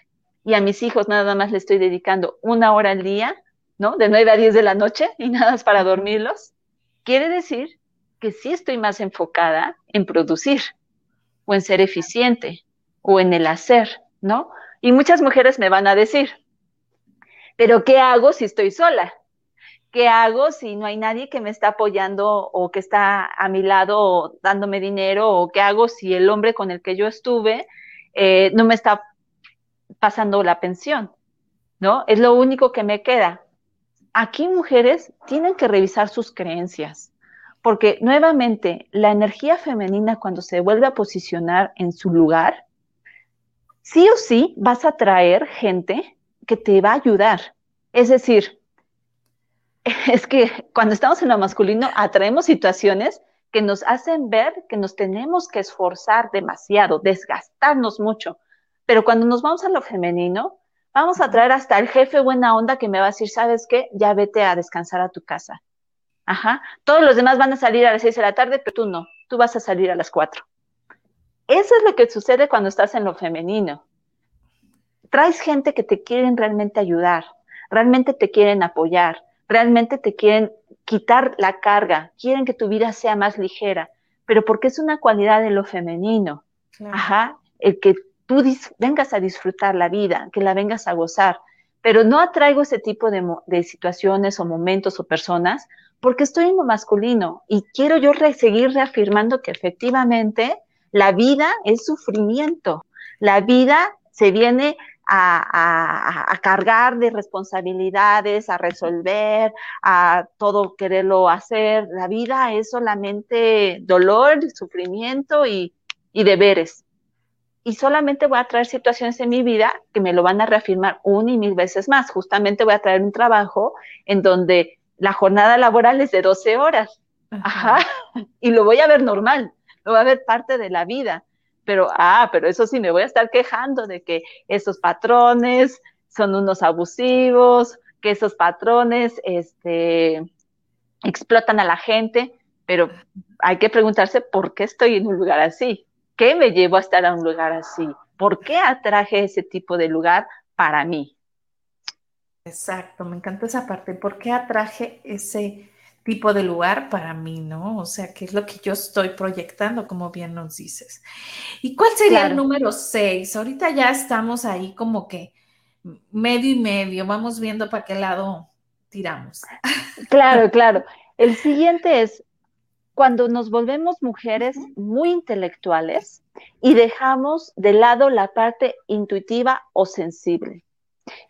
y a mis hijos nada más le estoy dedicando una hora al día, ¿no? De 9 a 10 de la noche y nada más para dormirlos, quiere decir que sí estoy más enfocada en producir o en ser eficiente o en el hacer, ¿no? Y muchas mujeres me van a decir, pero ¿qué hago si estoy sola? ¿Qué hago si no hay nadie que me está apoyando o que está a mi lado o dándome dinero? ¿O qué hago si el hombre con el que yo estuve eh, no me está pasando la pensión? ¿No? Es lo único que me queda. Aquí mujeres tienen que revisar sus creencias, porque nuevamente la energía femenina cuando se vuelve a posicionar en su lugar, sí o sí vas a traer gente que te va a ayudar. Es decir, [LAUGHS] es que cuando estamos en lo masculino atraemos situaciones que nos hacen ver que nos tenemos que esforzar demasiado, desgastarnos mucho. Pero cuando nos vamos a lo femenino, vamos a traer hasta el jefe buena onda que me va a decir, ¿sabes qué? Ya vete a descansar a tu casa. Ajá. Todos los demás van a salir a las seis de la tarde, pero tú no. Tú vas a salir a las cuatro. Eso es lo que sucede cuando estás en lo femenino. Traes gente que te quieren realmente ayudar, realmente te quieren apoyar, realmente te quieren quitar la carga, quieren que tu vida sea más ligera, pero porque es una cualidad de lo femenino. Ajá, el que tú vengas a disfrutar la vida, que la vengas a gozar, pero no atraigo ese tipo de, de situaciones o momentos o personas porque estoy en lo masculino y quiero yo seguir reafirmando que efectivamente la vida es sufrimiento, la vida se viene a, cargar de responsabilidades, a resolver, a todo quererlo hacer. La vida es solamente dolor, sufrimiento y, deberes. Y solamente voy a traer situaciones en mi vida que me lo van a reafirmar una y mil veces más. Justamente voy a traer un trabajo en donde la jornada laboral es de 12 horas. Ajá. [LAUGHS] Y lo voy a ver normal, [LAUGHS] lo voy a ver parte de la vida. Pero, ah, pero eso sí, me voy a estar quejando de que esos patrones son unos abusivos, que esos patrones este, explotan a la gente, pero hay que preguntarse por qué estoy en un lugar así, qué me llevó a estar en un lugar así, por qué atraje ese tipo de lugar para mí.
Exacto, me encanta esa parte, ¿por qué atraje ese tipo de lugar para mí, ¿no? O sea, ¿qué es lo que yo estoy proyectando, como bien nos dices? ¿Y cuál sería el número seis? Ahorita ya estamos ahí como que medio y medio, vamos viendo para qué lado tiramos.
Claro, claro. [LAUGHS] El siguiente es cuando nos volvemos mujeres muy intelectuales y dejamos de lado la parte intuitiva o sensible.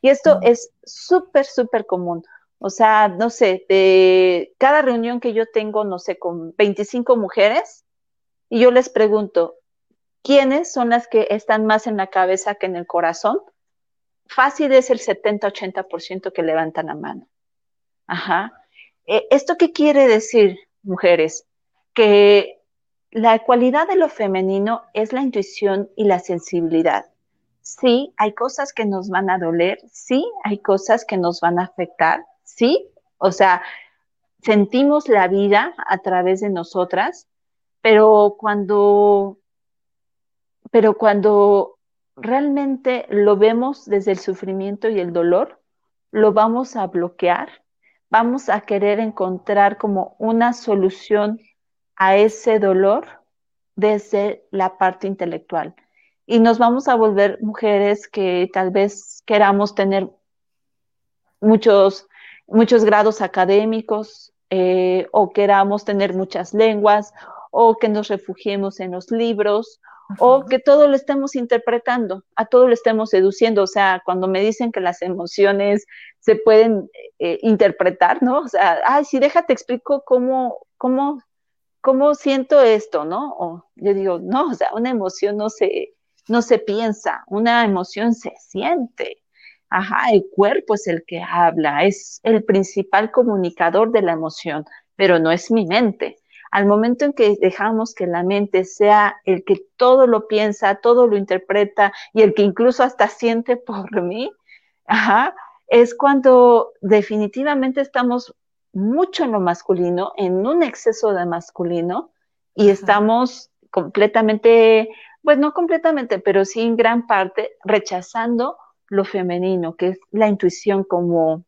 Y esto es súper, súper común. O sea, no sé, de cada reunión que yo tengo, no sé, con 25 mujeres, y yo les pregunto, ¿quiénes son las que están más en la cabeza que en el corazón? Fácil es el 70-80% que levantan la mano. Ajá. Eh, ¿Esto qué quiere decir, mujeres? Que la cualidad de lo femenino es la intuición y la sensibilidad. Sí, hay cosas que nos van a doler, sí, hay cosas que nos van a afectar, sí, o sea, sentimos la vida a través de nosotras, pero cuando, pero cuando realmente lo vemos desde el sufrimiento y el dolor, lo vamos a bloquear, vamos a querer encontrar como una solución a ese dolor desde la parte intelectual. Y nos vamos a volver mujeres que tal vez queramos tener muchos, muchos grados académicos eh, o queramos tener muchas lenguas o que nos refugiemos en los libros o que todo lo estemos interpretando, a todo lo estemos seduciendo. O sea, cuando me dicen que las emociones se pueden eh, interpretar, ¿no? O sea, ay, sí, déjate explico cómo, cómo, cómo siento esto, ¿no? O yo digo, no, o sea, una emoción no se, no se piensa, una emoción se siente. Ajá, el cuerpo es el que habla, es el principal comunicador de la emoción, pero no es mi mente. Al momento en que dejamos que la mente sea el que todo lo piensa, todo lo interpreta y el que incluso hasta siente por mí, es cuando definitivamente estamos mucho en lo masculino, en un exceso de masculino, y estamos completamente, pues no completamente, pero sí en gran parte rechazando lo femenino, que es la intuición como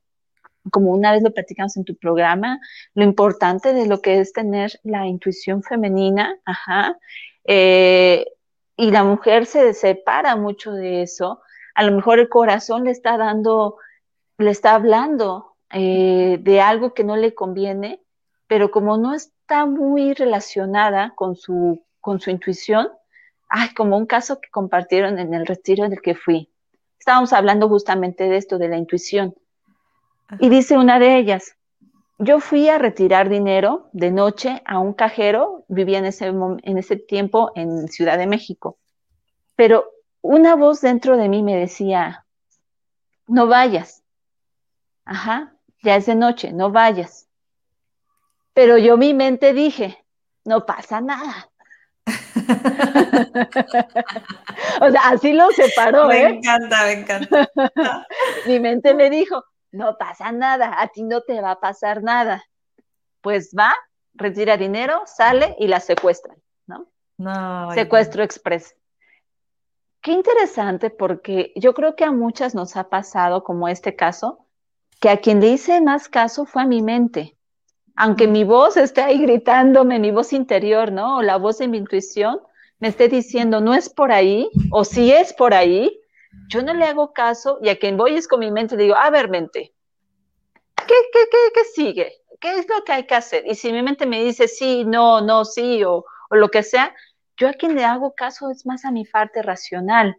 como una vez lo platicamos en tu programa, lo importante de lo que es tener la intuición femenina, ajá, eh, y la mujer se separa mucho de eso. A lo mejor el corazón le está dando, le está hablando eh, de algo que no le conviene, pero como no está muy relacionada con su, con su intuición, ay, como un caso que compartieron en el retiro del que fui. Estábamos hablando justamente de esto, de la intuición y dice una de ellas, yo fui a retirar dinero de noche a un cajero, vivía en ese, en ese tiempo en Ciudad de México, pero una voz dentro de mí me decía, no vayas. Ajá, ya es de noche, no vayas. Pero yo mi mente dije, no pasa nada. O sea, así lo separó.
Me
¿eh?
encanta, me encanta. [LAUGHS]
mi mente me dijo, no pasa nada, a ti no te va a pasar nada. Pues va, retira dinero, sale y la secuestran, ¿no?
No.
Secuestro express. Qué interesante porque yo creo que a muchas nos ha pasado, como este caso, que a quien le hice más caso fue a mi mente. Aunque mi voz esté ahí gritándome, mi voz interior, ¿no? O la voz de mi intuición me esté diciendo, no es por ahí, o si es por ahí, yo no le hago caso y a quien voy es con mi mente, digo, a ver, mente, ¿qué, qué, qué, qué sigue? ¿Qué es lo que hay que hacer? Y si mi mente me dice sí, no, no, sí, o, o lo que sea, yo a quien le hago caso es más a mi parte racional.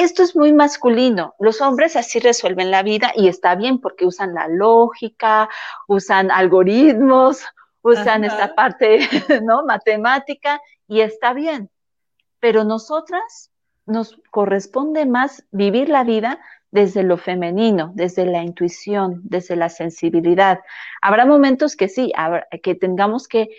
Esto es muy masculino. Los hombres así resuelven la vida y está bien porque usan la lógica, usan algoritmos, usan esta parte, [LAUGHS] ¿no? Matemática y está bien. Pero nosotras nos corresponde más vivir la vida desde lo femenino, desde la intuición, desde la sensibilidad. Habrá momentos que sí, que tengamos que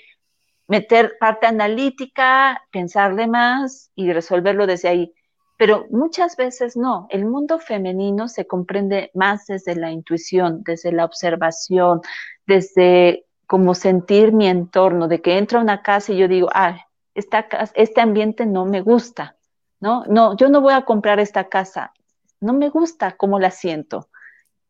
meter parte analítica, pensarle más y resolverlo desde ahí. Pero muchas veces no. El mundo femenino se comprende más desde la intuición, desde la observación, desde como sentir mi entorno, de que entro a una casa y yo digo, ah, este ambiente no me gusta, ¿no? No, yo no voy a comprar esta casa, no me gusta cómo la siento.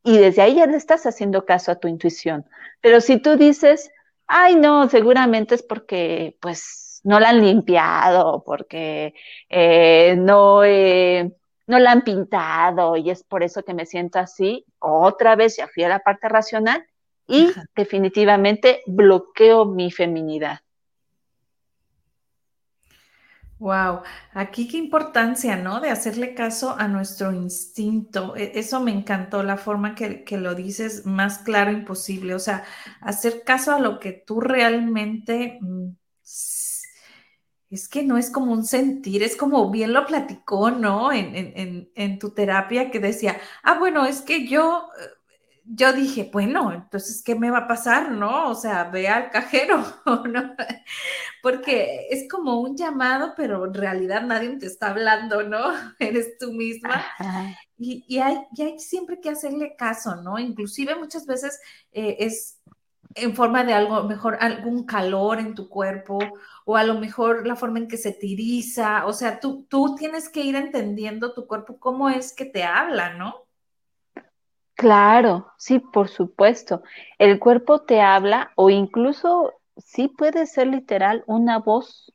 Y desde ahí ya le estás haciendo caso a tu intuición. Pero si tú dices, ay, no, seguramente es porque, pues, no la han limpiado, porque eh, no, no la han pintado y es por eso que me siento así, otra vez ya fui a la parte racional y definitivamente bloqueo mi feminidad.
Wow, aquí qué importancia, ¿no? De hacerle caso a nuestro instinto. E, eso me encantó, la forma que, que, lo dices más claro imposible. O sea, hacer caso a lo que tú realmente mm, es que no es como un sentir, es como bien lo platicó, ¿no? En, en, en tu terapia que decía, ah, bueno, es que yo yo dije, bueno, entonces, ¿qué me va a pasar? ¿No? O sea, ve al cajero, [LAUGHS] ¿no? Porque es como un llamado, pero en realidad nadie te está hablando, ¿no? [LAUGHS] Eres tú misma. Y, hay, hay, siempre que hacerle caso, ¿no? Inclusive muchas veces eh, es en forma de algo, mejor algún calor en tu cuerpo o a lo mejor la forma en que se tiriza, o sea, tú, tú tienes que ir entendiendo tu cuerpo, cómo es que te habla, ¿no?
Claro, sí, por supuesto. El cuerpo te habla o incluso sí puede ser literal una voz,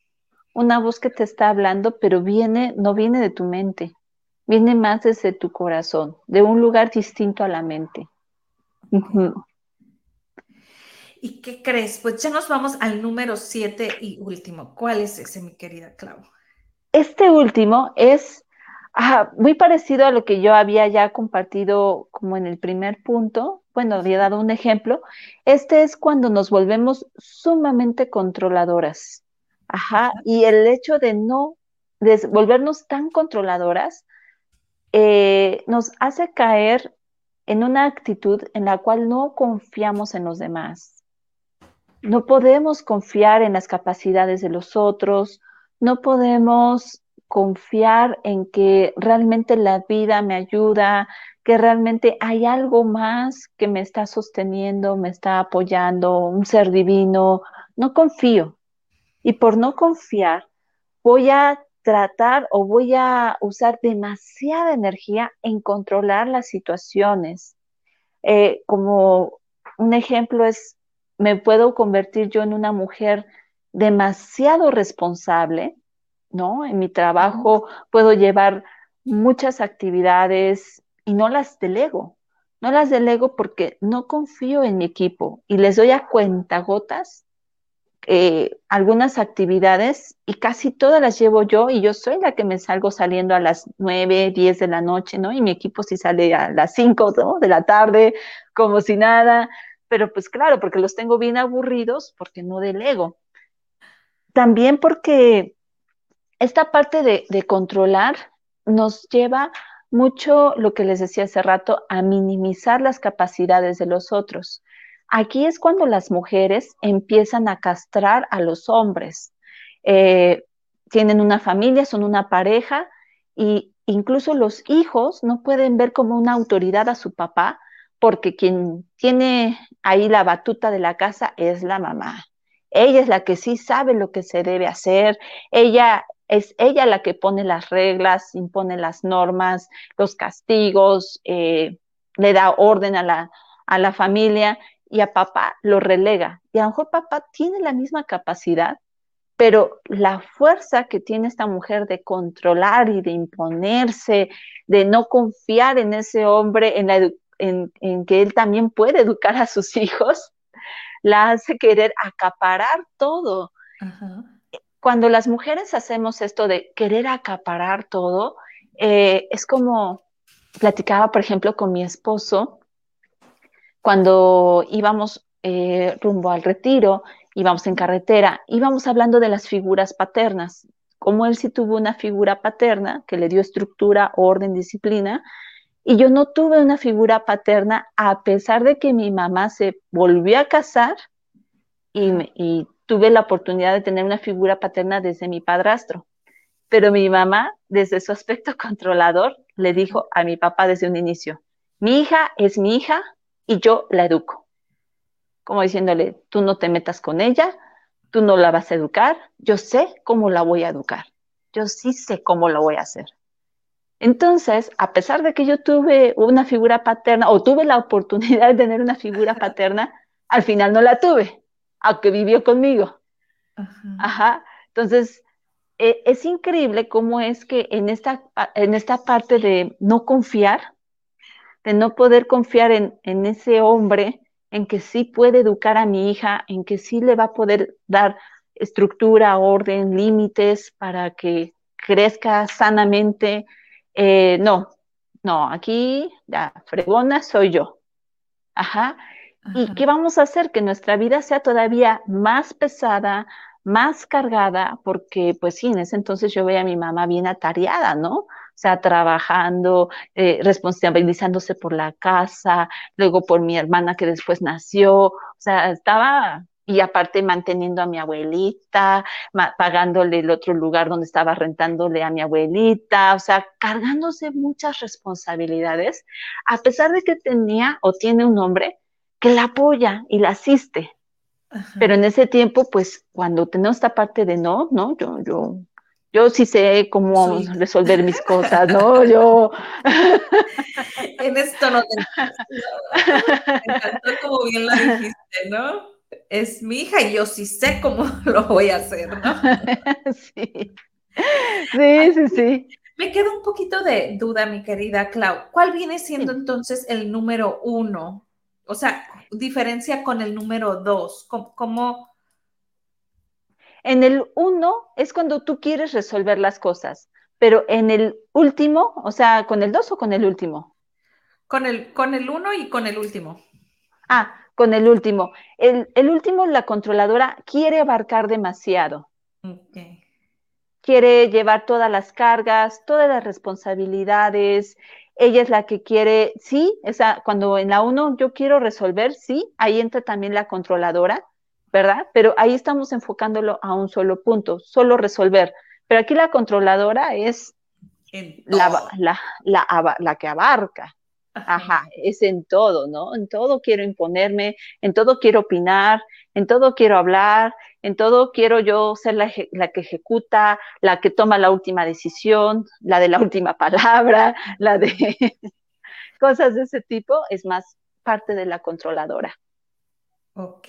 una voz que te está hablando, pero viene, no viene de tu mente, viene más desde tu corazón, de un lugar distinto a la mente.
¿Y qué crees? Pues ya nos vamos al número siete y último. ¿Cuál es ese, mi querida Clau?
Este último es muy parecido a lo que yo había ya compartido como en el primer punto, bueno, había dado un ejemplo, este es cuando nos volvemos sumamente controladoras. Ajá, y el hecho de no, de volvernos tan controladoras, eh, nos hace caer en una actitud en la cual no confiamos en los demás. No podemos confiar en las capacidades de los otros, no podemos confiar en que realmente la vida me ayuda, que realmente hay algo más que me está sosteniendo, me está apoyando, un ser divino. No confío. Y por no confiar, voy a tratar o voy a usar demasiada energía en controlar las situaciones. Eh, como un ejemplo es, me puedo convertir yo en una mujer demasiado responsable, ¿no? En mi trabajo puedo llevar muchas actividades y no las delego. No las delego porque no confío en mi equipo y les doy a cuentagotas eh, algunas actividades y casi todas las llevo yo y yo soy la que me salgo saliendo a las 9, 10 de la noche, ¿no? Y mi equipo sí sale a las 5 de la tarde, como si nada, pero pues claro, porque los tengo bien aburridos porque no delego. También porque esta parte de, controlar nos lleva mucho, lo que les decía hace rato, a minimizar las capacidades de los otros. Aquí es cuando las mujeres empiezan a castrar a los hombres. Eh, tienen una familia, son una pareja y incluso los hijos no pueden ver como una autoridad a su papá porque quien tiene ahí la batuta de la casa es la mamá. Ella es la que sí sabe lo que se debe hacer, ella es ella la que pone las reglas, impone las normas, los castigos, eh, le da orden a la, a la familia y a papá lo relega. Y a lo mejor papá tiene la misma capacidad, pero la fuerza que tiene esta mujer de controlar y de imponerse, de no confiar en ese hombre, en, la en que él también puede educar a sus hijos, la hace querer acaparar todo. Ajá cuando las mujeres hacemos esto de querer acaparar todo, eh, es como platicaba, por ejemplo, con mi esposo, cuando íbamos eh, rumbo al retiro, íbamos en carretera, íbamos hablando de las figuras paternas, como él sí tuvo una figura paterna que le dio estructura, orden, disciplina, y yo no tuve una figura paterna a pesar de que mi mamá se volvió a casar y, y tuve la oportunidad de tener una figura paterna desde mi padrastro, pero mi mamá, desde su aspecto [LAUGHS] controlador, le dijo a mi papá desde un inicio, mi hija es mi hija y yo la educo. Como diciéndole, tú no te metas con ella, tú no la vas a educar, yo sé cómo la voy a educar, yo sí sé cómo lo voy a hacer. Entonces, a pesar de que yo tuve una figura paterna o tuve la oportunidad de tener una figura [LAUGHS] paterna, al final no la tuve que vivió conmigo. Ajá. Entonces, e, es increíble cómo es que en esta, en esta parte de no confiar, de no poder confiar en, ese hombre en que sí puede educar a mi hija, en que sí le va a poder dar estructura, orden, límites para que crezca sanamente. Eh, no, no, aquí la fregona soy yo. Ajá. ¿Y qué vamos a hacer? Que nuestra vida sea todavía más pesada, más cargada, porque pues sí, en ese entonces yo veía a mi mamá bien atareada, ¿no? O sea, trabajando, eh, responsabilizándose por la casa, luego por mi hermana que después nació, o sea, estaba, y aparte manteniendo a mi abuelita, pagándole el otro lugar donde estaba rentándole a mi abuelita, o sea, cargándose muchas responsabilidades, a pesar de que tenía o tiene un hombre que la apoya y la asiste. Pero en ese tiempo, pues, cuando tenemos esta parte de no, no, yo, yo, yo sí sé cómo resolver mis cosas, ¿no? [LAUGHS] Yo.
en esto no te [LAUGHS] [LAUGHS] Me encantó como bien lo dijiste, ¿no? Es mi hija y yo sí sé cómo [LAUGHS] lo voy a hacer, ¿no? [LAUGHS]
sí. Sí, sí, sí.
Me queda un poquito de duda, mi querida Clau. ¿Cuál viene siendo entonces el número uno o sea, diferencia con el número dos, ¿cómo?
En el uno es cuando tú quieres resolver las cosas, pero en el último, o sea, ¿con el dos o con el último?
Con el, con el uno y con el último.
Ah, con el último. El, el último, la controladora quiere abarcar demasiado. Okay quiere llevar todas las cargas, todas las responsabilidades, ella es la que quiere, sí, esa, cuando en la uno yo quiero resolver, sí, ahí entra también la controladora, ¿verdad? Pero ahí estamos enfocándolo a un solo punto, solo resolver. Pero aquí la controladora es la, la, la, la, que abarca. Ajá, es en todo, ¿no? En todo quiero imponerme, en todo quiero opinar, en todo quiero hablar, en todo quiero yo ser la, la, que ejecuta, la que toma la última decisión, la de la [LAUGHS] última palabra, la de [LAUGHS] cosas de ese tipo, es más parte de la controladora.
Ok.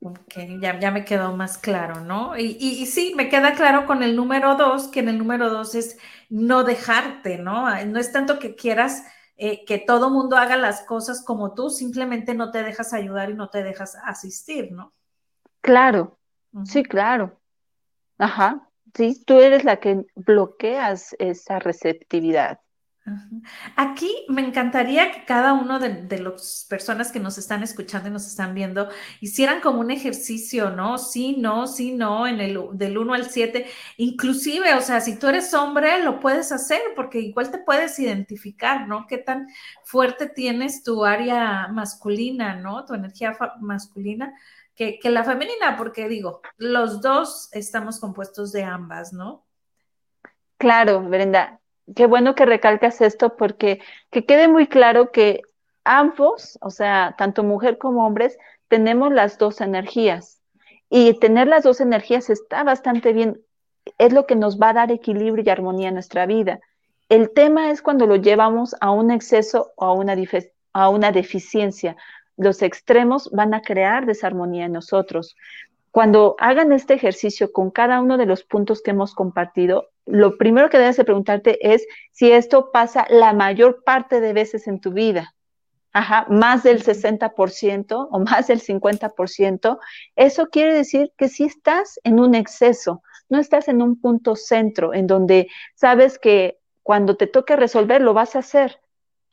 Ok, ya, ya, me quedó más claro, ¿no? Y, y, y, sí, me queda claro con el número dos, que en el número dos es no dejarte, ¿no? No es tanto que quieras eh, que todo mundo haga las cosas como tú, simplemente no te dejas ayudar y no te dejas asistir, ¿no?
Claro, sí, claro. Ajá, sí, tú eres la que bloqueas esa receptividad.
Aquí me encantaría que cada uno de, las personas que nos están escuchando y nos están viendo hicieran como un ejercicio, ¿no? Sí, no, sí, no, en el del 1 al 7. Inclusive, o sea, si tú eres hombre, lo puedes hacer porque igual te puedes identificar, ¿no? Qué tan fuerte tienes tu área masculina, ¿no? Tu energía masculina que, que la femenina, porque digo, los dos estamos compuestos de ambas, ¿no?
Claro, Brenda, qué bueno que recalcas esto porque que quede muy claro que ambos, o sea, tanto mujer como hombres, tenemos las dos energías. Y tener las dos energías está bastante bien, es lo que nos va a dar equilibrio y armonía en nuestra vida. El tema es cuando lo llevamos a un exceso o a una, a una deficiencia. Los extremos van a crear desarmonía en nosotros. Cuando hagan este ejercicio con cada uno de los puntos que hemos compartido, lo primero que debes de preguntarte es si esto pasa la mayor parte de veces en tu vida. Ajá, más del 60% o más del 50%, eso quiere decir que si estás en un exceso, no estás en un punto centro en donde sabes que cuando te toque resolver lo vas a hacer,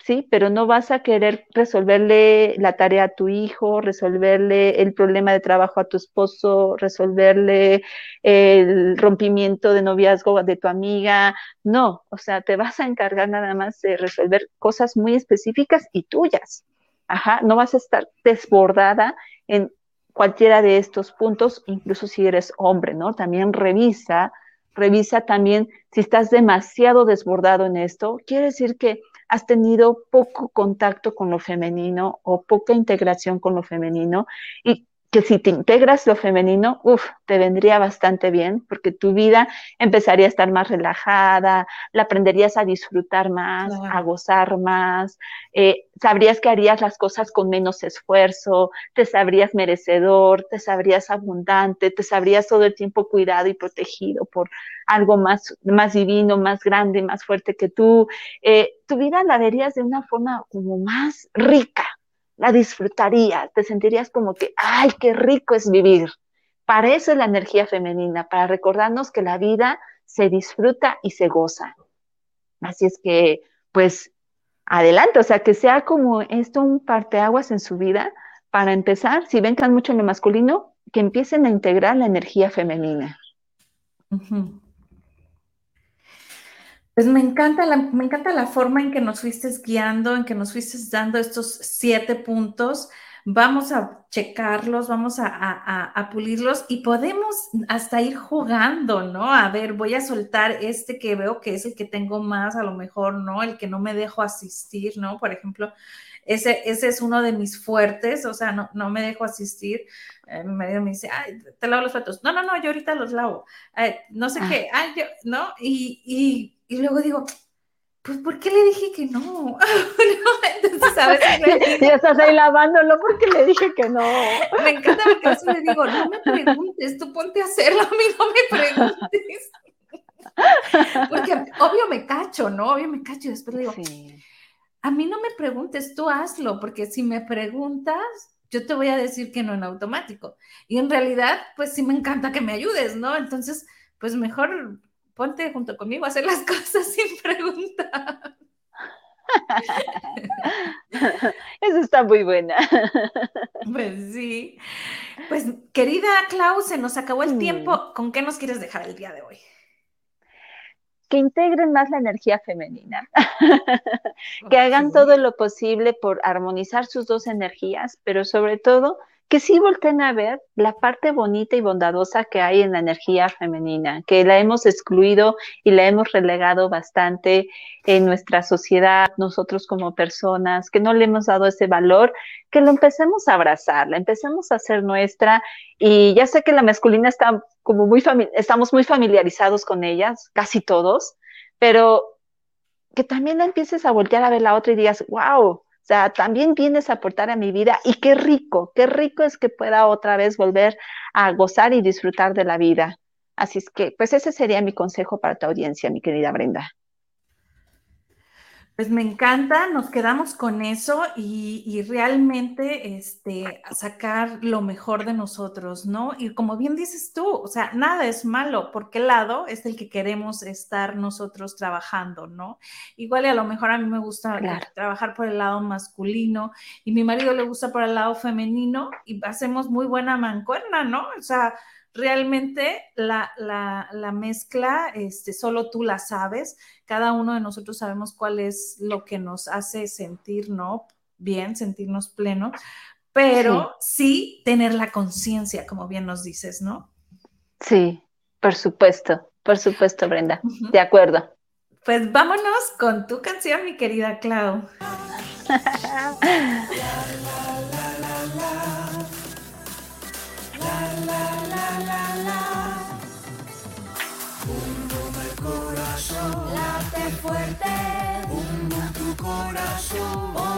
¿sí? Pero no vas a querer resolverle la tarea a tu hijo, resolverle el problema de trabajo a tu esposo, resolverle el rompimiento de noviazgo de tu amiga. No, o sea, te vas a encargar nada más de resolver cosas muy específicas y tuyas. Ajá, no vas a estar desbordada en cualquiera de estos puntos, incluso si eres hombre, ¿no? También revisa, revisa también si estás demasiado desbordado en esto. Quiere decir que has tenido poco contacto con lo femenino o poca integración con lo femenino y que si te integras lo femenino, uff, te vendría bastante bien porque tu vida empezaría a estar más relajada, la aprenderías a disfrutar más, a gozar más, eh, sabrías que harías las cosas con menos esfuerzo, te sabrías merecedor, te sabrías abundante, te sabrías todo el tiempo cuidado y protegido por algo más, más divino, más grande, más fuerte que tú. Eh, tu vida la verías de una forma como más rica, la disfrutarías, te sentirías como que, ay, qué rico es vivir. Para eso es la energía femenina, para recordarnos que la vida se disfruta y se goza. Así es que, pues, adelante, o sea, que sea como esto un parteaguas en su vida para empezar, si ven mucho en lo masculino, que empiecen a integrar la energía femenina.
Pues me encanta, la, me encanta la forma en que nos fuiste guiando, en que nos fuiste dando estos siete puntos. Vamos a checarlos, vamos a, a, pulirlos y podemos hasta ir jugando, ¿no? A ver, voy a soltar este que veo que es el que tengo más, a lo mejor, ¿no? El que no me dejo asistir, ¿no? Por ejemplo, ese, ese es uno de mis fuertes, o sea, no, no me dejo asistir. Eh, mi marido me dice, ay, te lavo los platos. No, no, no, yo ahorita los lavo. no sé ah. qué, ay, yo, ¿no? y y luego digo, pues, ¿por qué le dije que no? [LAUGHS]
Entonces, a veces [LAUGHS] Ya estás ahí lavándolo porque le dije que no.
Me encanta porque a veces le digo, no me preguntes, tú ponte a hacerlo, a mí no me preguntes. [LAUGHS] Porque obvio me cacho, ¿no? Obvio me cacho y después le digo, a mí no me preguntes, tú hazlo, porque si me preguntas, yo te voy a decir que no en automático. Y en realidad, pues sí me encanta que me ayudes, ¿no? Entonces, pues mejor ponte junto conmigo a hacer las [LAUGHS] cosas sin preguntar.
Eso está muy buena.
Pues sí. Pues querida Clau, se nos acabó el tiempo. ¿Con qué nos quieres dejar el día de hoy?
Que integren más la energía femenina, que hagan todo lo posible por armonizar sus dos energías, pero sobre todo que sí volteen a ver la parte bonita y bondadosa que hay en la energía femenina, que la hemos excluido y la hemos relegado bastante en nuestra sociedad, nosotros como personas, que no le hemos dado ese valor, que lo empecemos a abrazar, la empecemos a hacer nuestra. Y ya sé que la masculina está como muy, estamos muy familiarizados con ellas, casi todos, pero que también la empieces a voltear a ver la otra y digas, wow, o sea, también vienes a aportar a mi vida y qué rico, qué rico es que pueda otra vez volver a gozar y disfrutar de la vida. Así es que, pues ese sería mi consejo para tu audiencia, mi querida Brenda.
Pues me encanta, nos quedamos con eso y, realmente este, sacar lo mejor de nosotros, ¿no? Y como bien dices tú, o sea, nada es malo, ¿por qué lado es el que queremos estar nosotros trabajando, ¿no? Igual y a lo mejor a mí me gusta trabajar por el lado masculino y mi marido le gusta por el lado femenino y hacemos muy buena mancuerna, ¿no? O sea, realmente la, la, mezcla, este, solo tú la sabes, cada uno de nosotros sabemos cuál es lo que nos hace sentir, ¿no? Bien, sentirnos plenos, pero sí, tener la conciencia, como bien nos dices, ¿no?
Sí, por supuesto, por supuesto, Brenda, de acuerdo.
Pues vámonos con tu canción, mi querida Clau. [LAUGHS]
fuerte, una tu corazón.